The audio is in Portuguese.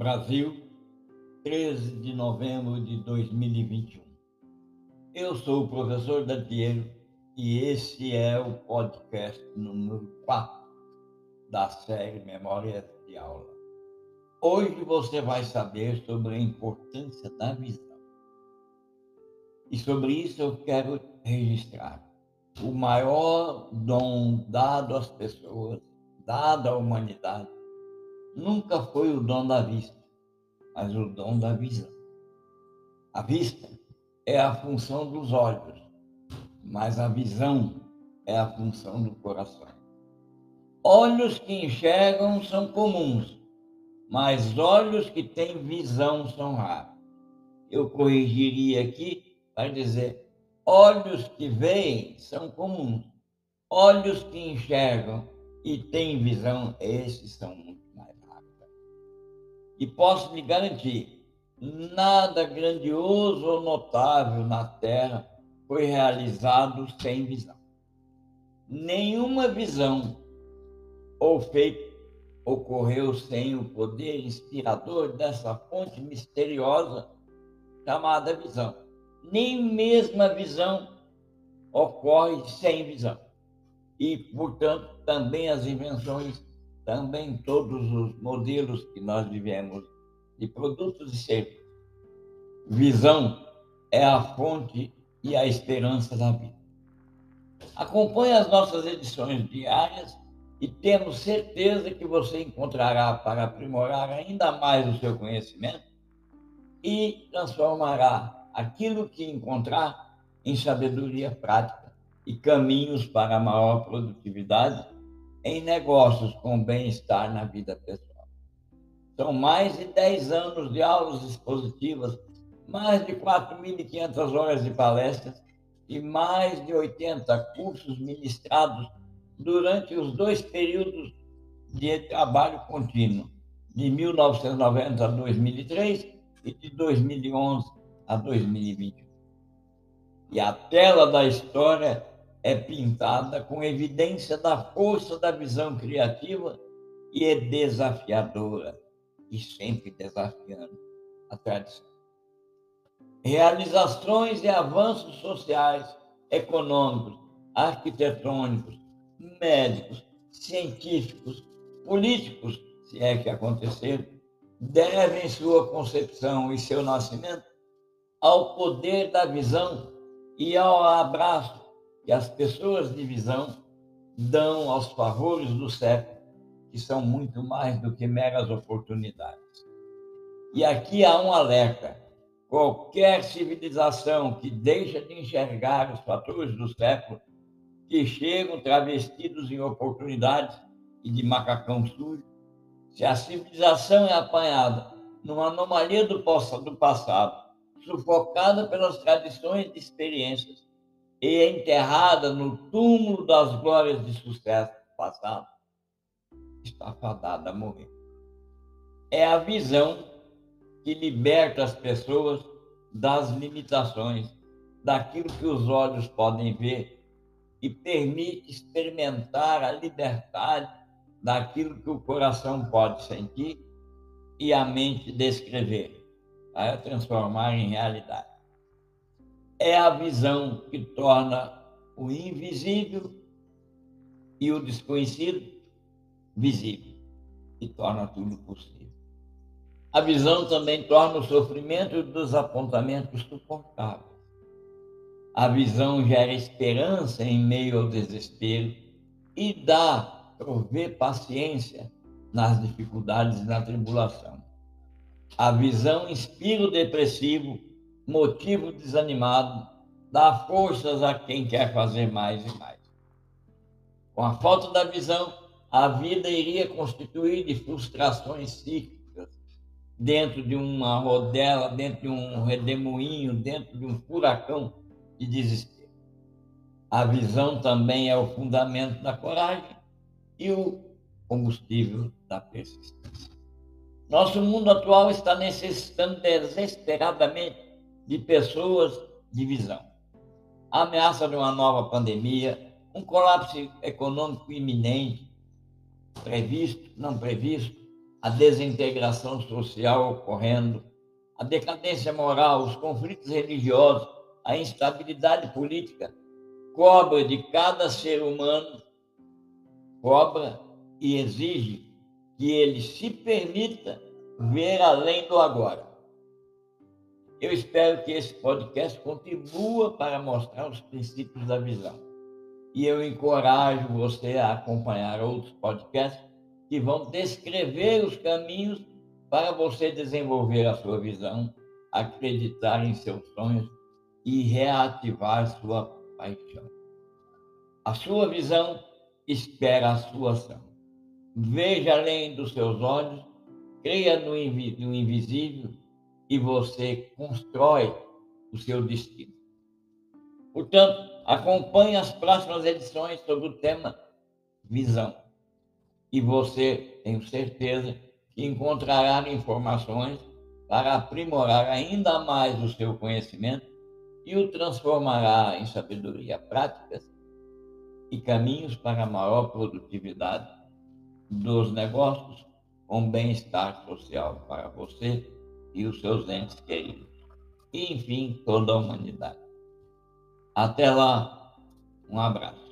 Brasil, 13 de novembro de 2021. Eu sou o professor Dantiero e esse é o podcast número 4 da série Memórias de Aula. Hoje você vai saber sobre a importância da visão. E sobre isso eu quero registrar o maior dom dado às pessoas, dado à humanidade, nunca foi o dom da vista, mas o dom da visão. A vista é a função dos olhos, mas a visão é a função do coração. Olhos que enxergam são comuns, mas olhos que têm visão são raros. Eu corrigiria aqui para dizer: olhos que veem são comuns, olhos que enxergam e têm visão, esses são e posso lhe garantir, nada grandioso ou notável na Terra foi realizado sem visão. Nenhuma visão ou feito ocorreu sem o poder inspirador dessa fonte misteriosa chamada visão. Nem mesmo a visão ocorre sem visão. E, portanto, também as invenções também todos os modelos que nós vivemos de produtos e serviços. Visão é a fonte e a esperança da vida. Acompanhe as nossas edições diárias e temos certeza que você encontrará para aprimorar ainda mais o seu conhecimento e transformará aquilo que encontrar em sabedoria prática e caminhos para maior produtividade em negócios com bem-estar na vida pessoal. São mais de 10 anos de aulas expositivas, mais de 4.500 horas de palestras e mais de 80 cursos ministrados durante os dois períodos de trabalho contínuo, de 1990 a 2003 e de 2011 a 2021. E a tela da história é pintada com evidência da força da visão criativa e é desafiadora, e sempre desafiando a tradição. Realizações e avanços sociais, econômicos, arquitetônicos, médicos, científicos, políticos, se é que aconteceram, devem sua concepção e seu nascimento ao poder da visão e ao abraço que as pessoas de visão dão aos favores do século, que são muito mais do que meras oportunidades. E aqui há um alerta: qualquer civilização que deixa de enxergar os fatores do século, que chegam travestidos em oportunidades e de macacão sujo, se a civilização é apanhada numa anomalia do passado, sufocada pelas tradições de experiências, e enterrada no túmulo das glórias de sucesso passado, está fadada a morrer. É a visão que liberta as pessoas das limitações, daquilo que os olhos podem ver e permite experimentar a liberdade daquilo que o coração pode sentir e a mente descrever, para transformar em realidade é a visão que torna o invisível e o desconhecido visível e torna tudo possível. A visão também torna o sofrimento e o desapontamento suportáveis. A visão gera esperança em meio ao desespero e dá, prover paciência nas dificuldades e na tribulação. A visão inspira o depressivo motivo desanimado, dá forças a quem quer fazer mais e mais. Com a falta da visão, a vida iria constituir de frustrações cíclicas, dentro de uma rodela, dentro de um redemoinho, dentro de um furacão de desespero. A visão também é o fundamento da coragem e o combustível da persistência. Nosso mundo atual está necessitando desesperadamente de pessoas de visão. A ameaça de uma nova pandemia, um colapso econômico iminente, previsto, não previsto, a desintegração social ocorrendo, a decadência moral, os conflitos religiosos, a instabilidade política, cobra de cada ser humano, cobra e exige que ele se permita ver além do agora. Eu espero que esse podcast contribua para mostrar os princípios da visão. E eu encorajo você a acompanhar outros podcasts que vão descrever os caminhos para você desenvolver a sua visão, acreditar em seus sonhos e reativar sua paixão. A sua visão espera a sua ação. Veja além dos seus olhos, creia no, invisível e você constrói o seu destino. Portanto, acompanhe as próximas edições sobre o tema visão. E você, tenho certeza, que encontrará informações para aprimorar ainda mais o seu conhecimento e o transformará em sabedoria práticas e caminhos para maior produtividade dos negócios com bem-estar social para você e os seus entes queridos. E, enfim, toda a humanidade. Até lá, um abraço.